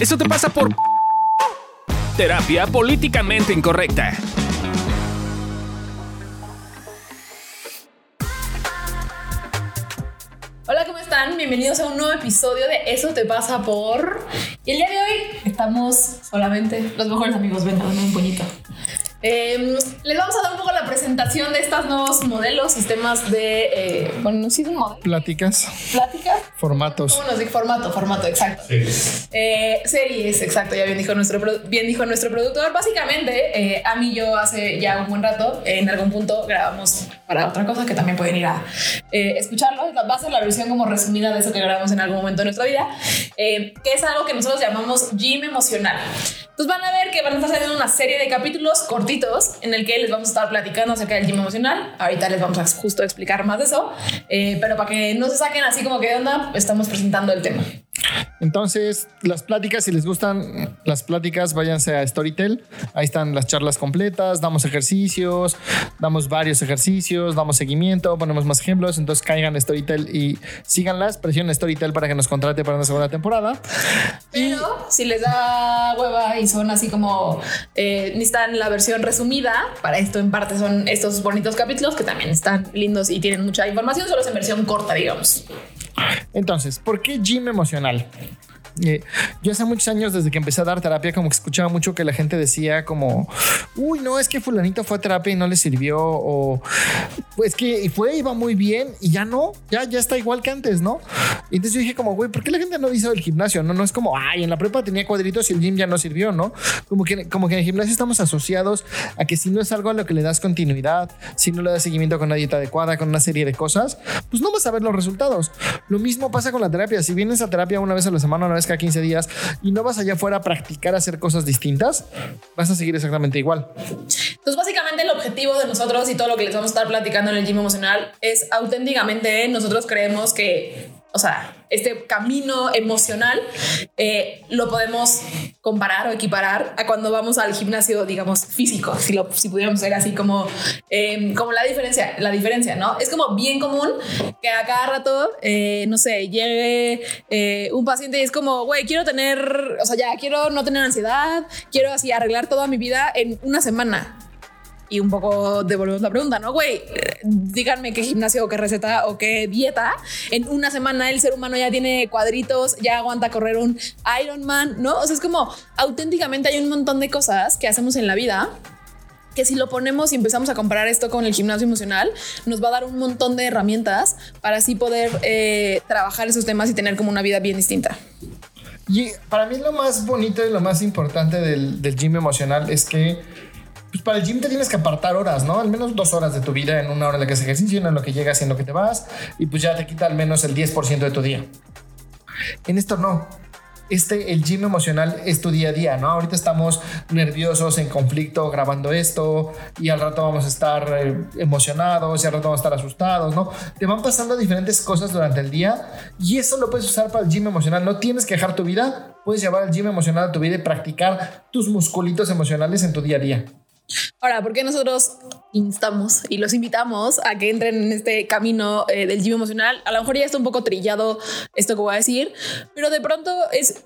Eso te pasa por terapia políticamente incorrecta. Hola, ¿cómo están? Bienvenidos a un nuevo episodio de Eso te pasa por... Y el día de hoy estamos solamente los mejores amigos. Ven, dame un puñito. Eh, les vamos a dar un poco la presentación de estos nuevos modelos, sistemas de. Eh, bueno, no sé, un modelo. Pláticas. Pláticas. Formatos. ¿Cómo nos dice? Formato, formato, exacto. Series. Eh, series, exacto. Ya bien dijo nuestro, bien dijo nuestro productor. Básicamente, eh, a mí yo hace ya un buen rato, en algún punto grabamos para otra cosa que también pueden ir a eh, escucharlo. Va a ser la versión como resumida de eso que grabamos en algún momento de nuestra vida, eh, que es algo que nosotros llamamos gym emocional. Entonces van a ver que van a estar saliendo una serie de capítulos en el que les vamos a estar platicando acerca del gym emocional. Ahorita les vamos a justo explicar más de eso, eh, pero para que no se saquen así como que onda, estamos presentando el tema. Entonces, las pláticas, si les gustan las pláticas, váyanse a Storytel. Ahí están las charlas completas, damos ejercicios, damos varios ejercicios, damos seguimiento, ponemos más ejemplos. Entonces, caigan a Storytel y síganlas. Presionen Storytel para que nos contrate para una segunda temporada. Pero si les da hueva y son así como eh, necesitan la versión resumida, para esto en parte son estos bonitos capítulos que también están lindos y tienen mucha información, solo es en versión corta, digamos. Entonces, ¿por qué gym emocional? Eh, yo hace muchos años, desde que empecé a dar terapia, como que escuchaba mucho que la gente decía como, uy, no, es que fulanito fue a terapia y no le sirvió, o pues que fue, iba muy bien y ya no, ya, ya está igual que antes, ¿no? Y entonces yo dije como, güey, ¿por qué la gente no dice el gimnasio? No, no es como, ay, en la prepa tenía cuadritos y el gym ya no sirvió, ¿no? Como que, como que en el gimnasio estamos asociados a que si no es algo a lo que le das continuidad, si no le das seguimiento con una dieta adecuada, con una serie de cosas, pues no vas a ver los resultados. Lo mismo pasa con la terapia. Si vienes a terapia una vez a la semana, una vez cada 15 días y no vas allá afuera a practicar hacer cosas distintas, vas a seguir exactamente igual. Entonces, básicamente el objetivo de nosotros y todo lo que les vamos a estar platicando en el gym emocional es auténticamente nosotros creemos que o sea, este camino emocional eh, lo podemos comparar o equiparar a cuando vamos al gimnasio, digamos, físico, si, lo, si pudiéramos ser así como, eh, como la diferencia, la diferencia, ¿no? Es como bien común que a cada rato, eh, no sé, llegue eh, un paciente y es como, güey, quiero tener, o sea, ya quiero no tener ansiedad, quiero así arreglar toda mi vida en una semana y un poco devolvemos la pregunta, ¿no? Güey, díganme qué gimnasio o qué receta o qué dieta. En una semana el ser humano ya tiene cuadritos, ya aguanta correr un Ironman, ¿no? O sea, es como auténticamente hay un montón de cosas que hacemos en la vida que si lo ponemos y empezamos a comparar esto con el gimnasio emocional, nos va a dar un montón de herramientas para así poder eh, trabajar esos temas y tener como una vida bien distinta. Y para mí lo más bonito y lo más importante del, del gym emocional es que pues para el gym te tienes que apartar horas, ¿no? Al menos dos horas de tu vida en una hora en la que haces ejercicio, en lo que llegas y en lo que te vas, y pues ya te quita al menos el 10% de tu día. En esto no. Este, el gym emocional es tu día a día, ¿no? Ahorita estamos nerviosos, en conflicto, grabando esto, y al rato vamos a estar eh, emocionados, y al rato vamos a estar asustados, ¿no? Te van pasando diferentes cosas durante el día, y eso lo puedes usar para el gym emocional. No tienes que dejar tu vida, puedes llevar el gym emocional a tu vida y practicar tus musculitos emocionales en tu día a día. Ahora, ¿por qué nosotros instamos y los invitamos a que entren en este camino eh, del gym emocional? A lo mejor ya está un poco trillado esto que voy a decir, pero de pronto es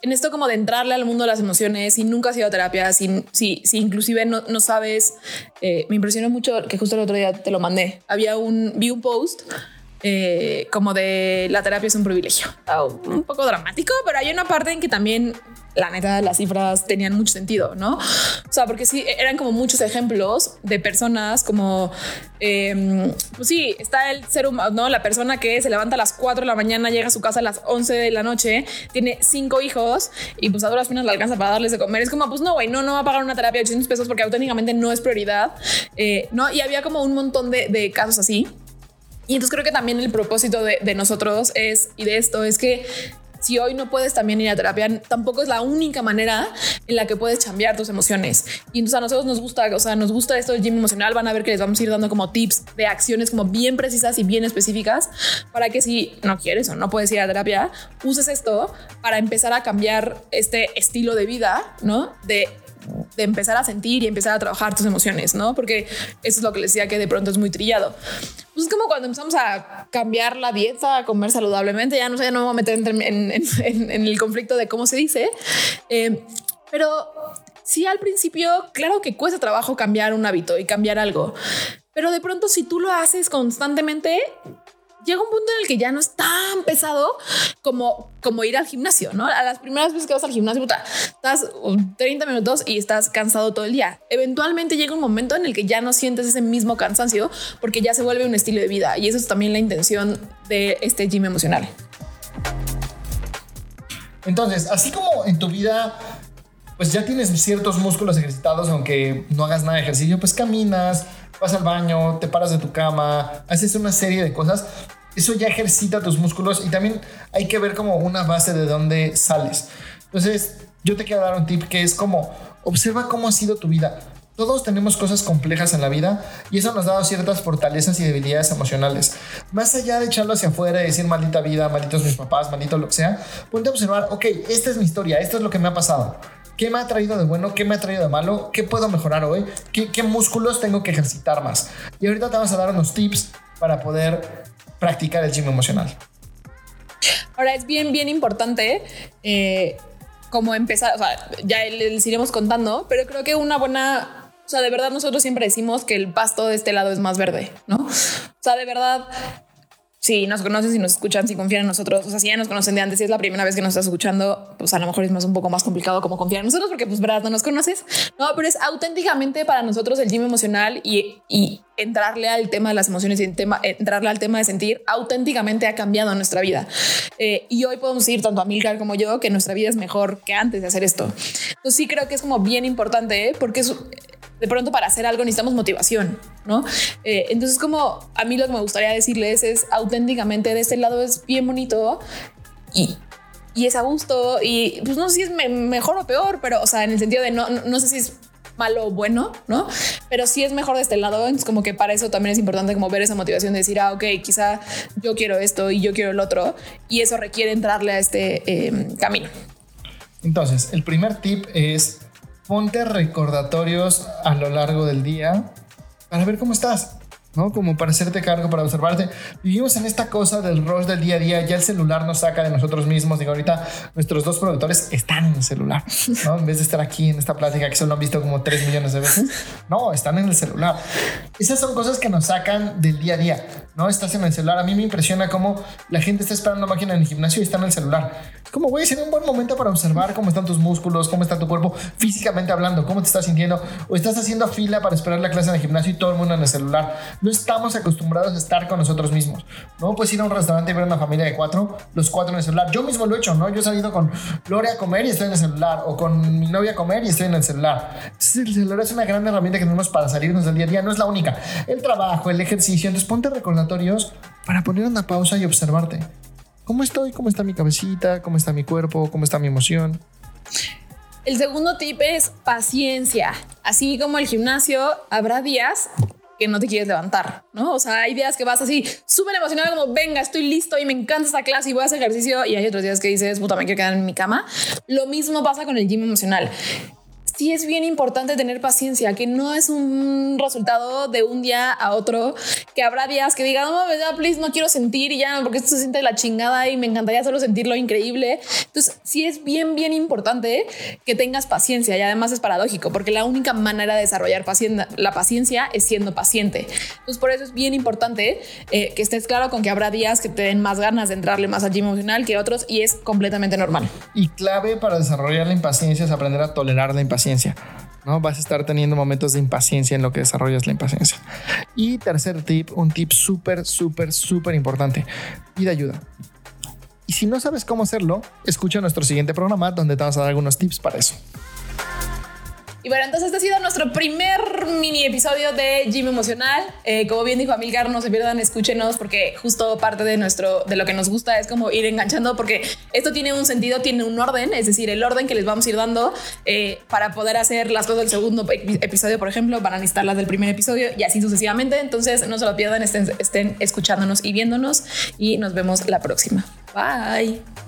en esto como de entrarle al mundo de las emociones, si nunca has ido a terapia, si, si, si inclusive no, no sabes, eh, me impresionó mucho que justo el otro día te lo mandé. Había un, vi un post eh, como de la terapia es un privilegio. Un poco dramático, pero hay una parte en que también la neta, las cifras tenían mucho sentido, ¿no? O sea, porque sí, eran como muchos ejemplos de personas como, eh, pues sí, está el ser humano, ¿no? La persona que se levanta a las 4 de la mañana, llega a su casa a las 11 de la noche, tiene cinco hijos y pues a duras penas le alcanza para darles de comer. Es como, pues no, güey, no, no va a pagar una terapia de 800 pesos porque auténticamente no es prioridad, eh, ¿no? Y había como un montón de, de casos así. Y entonces creo que también el propósito de, nosotros es, y de esto, es que si hoy no puedes también ir a terapia, tampoco es la única manera en la que puedes cambiar tus emociones. Y entonces a nosotros nos gusta, o sea, nos gusta esto del gym emocional. Van a ver que les vamos a ir dando como tips de acciones como bien precisas y bien específicas para que si no quieres o no puedes ir a terapia, uses esto para empezar a cambiar este estilo de vida, ¿no? De de empezar a sentir y empezar a trabajar tus emociones, ¿no? Porque eso es lo que les decía que de pronto es muy trillado. Pues es como cuando empezamos a cambiar la dieta, a comer saludablemente, ya no sé, ya no me voy a meter en, el conflicto de cómo se dice, eh, pero sí al principio, claro que cuesta trabajo cambiar un hábito y cambiar algo, pero de pronto si tú lo haces constantemente, llega un punto en el que ya no es tan pesado como, como ir al gimnasio, ¿no? A las primeras veces que vas al gimnasio, puta, estás um, 30 minutos y estás cansado todo el día. Eventualmente llega un momento en el que ya no sientes ese mismo cansancio porque ya se vuelve un estilo de vida y eso es también la intención de este gym emocional. Entonces, así como en tu vida, pues ya tienes ciertos músculos ejercitados, aunque no hagas nada de ejercicio, pues caminas, vas al baño, te paras de tu cama, haces una serie de cosas. Eso ya ejercita tus músculos y también hay que ver como una base de dónde sales. Entonces, yo te quiero dar un tip que es como, observa cómo ha sido tu vida. Todos tenemos cosas complejas en la vida y eso nos dado ciertas fortalezas y debilidades emocionales. Más allá de echarlo hacia afuera y decir maldita vida, malditos mis papás, maldito lo que sea, ponte a observar, ok, esta es mi historia, esto es lo que me ha pasado. ¿Qué me ha traído de bueno? ¿Qué me ha traído de malo? ¿Qué puedo mejorar hoy? ¿Qué, qué músculos tengo que ejercitar más? Y ahorita te vamos a dar unos tips para poder practicar el gym emocional. Ahora es bien, bien importante eh, como empezar, o sea, ya les iremos contando, pero creo que una buena, o sea, de verdad nosotros siempre decimos que el pasto de este lado es más verde, ¿no? O sea, de verdad, si nos conocen, si nos escuchan, si confían en nosotros, o sea, si ya nos conocen de antes, si es la primera vez que nos estás escuchando, pues a lo mejor es más un poco más complicado como confiar en nosotros porque pues verdad no nos conoces, no, pero es auténticamente para nosotros el gym emocional y, y entrarle al tema de las emociones y en tema, entrarle al tema de sentir auténticamente ha cambiado nuestra vida. Eh, y hoy podemos decir tanto a Milcar como yo que nuestra vida es mejor que antes de hacer esto. Entonces sí creo que es como bien importante ¿eh? porque es de pronto para hacer algo necesitamos motivación, ¿no? Eh, entonces como a mí lo que me gustaría decirles es auténticamente de este lado es bien bonito y, y es a gusto y pues no sé si es me mejor o peor, pero o sea, en el sentido de no, no, no sé si es malo o bueno, ¿no? Pero sí es mejor de este lado, es como que para eso también es importante como ver esa motivación de decir, ah, ok, quizá yo quiero esto y yo quiero el otro y eso requiere entrarle a este eh, camino. Entonces, el primer tip es ponte recordatorios a lo largo del día para ver cómo estás. ¿no? Como para hacerte cargo, para observarte. Vivimos en esta cosa del rush del día a día, ya el celular nos saca de nosotros mismos. Digo, ahorita nuestros dos productores están en el celular, ¿no? En vez de estar aquí en esta plática que solo han visto como 3 millones de veces, no, están en el celular. Esas son cosas que nos sacan del día a día, ¿no? Estás en el celular. A mí me impresiona cómo la gente está esperando una máquina en el gimnasio y está en el celular. Es como, güey, sería un buen momento para observar cómo están tus músculos, cómo está tu cuerpo físicamente hablando, cómo te estás sintiendo, o estás haciendo fila para esperar la clase en el gimnasio y todo el mundo en el celular. No estamos acostumbrados a estar con nosotros mismos. No puedes ir a un restaurante y ver una familia de cuatro, los cuatro en el celular. Yo mismo lo he hecho, ¿no? Yo he salido con Lore a comer y estoy en el celular, o con mi novia a comer y estoy en el celular. Entonces, el celular es una gran herramienta que tenemos para salirnos del día a día, no es la única. El trabajo, el ejercicio, entonces ponte para poner una pausa y observarte. ¿Cómo estoy? ¿Cómo está mi cabecita? ¿Cómo está mi cuerpo? ¿Cómo está mi emoción? El segundo tip es paciencia. Así como el gimnasio, habrá días que no te quieres levantar, ¿no? O sea, hay días que vas así súper emocionado como, venga, estoy listo y me encanta esta clase y voy a hacer ejercicio y hay otros días que dices, puta, me quiero quedar en mi cama. Lo mismo pasa con el gym emocional sí es bien importante tener paciencia, que no es un resultado de un día a otro, que habrá días que digan, no, ya, please, no quiero sentir ya, porque esto se siente de la chingada y me encantaría solo sentirlo increíble. Entonces, sí es bien, bien importante que tengas paciencia y además es paradójico, porque la única manera de desarrollar paciencia, la paciencia es siendo paciente. Entonces, por eso es bien importante eh, que estés claro con que habrá días que te den más ganas de entrarle más al gym emocional que otros y es completamente normal. Y clave para desarrollar la impaciencia es aprender a tolerar la ¿no? Vas a estar teniendo momentos de impaciencia en lo que desarrollas la impaciencia. Y tercer tip, un tip súper, súper, súper importante. Pide ayuda. Y si no sabes cómo hacerlo, escucha nuestro siguiente programa donde te vamos a dar algunos tips para eso. Y bueno, entonces este ha sido nuestro primer mini episodio de Gym Emocional. Eh, como bien dijo Amilcar, no se pierdan, escúchenos porque justo parte de nuestro, de lo que nos gusta es como ir enganchando porque esto tiene un sentido, tiene un orden, es decir, el orden que les vamos a ir dando eh, para poder hacer las cosas del segundo episodio, por ejemplo, van a necesitar las del primer episodio y así sucesivamente. Entonces no se lo pierdan, estén, estén escuchándonos y viéndonos y nos vemos la próxima. Bye.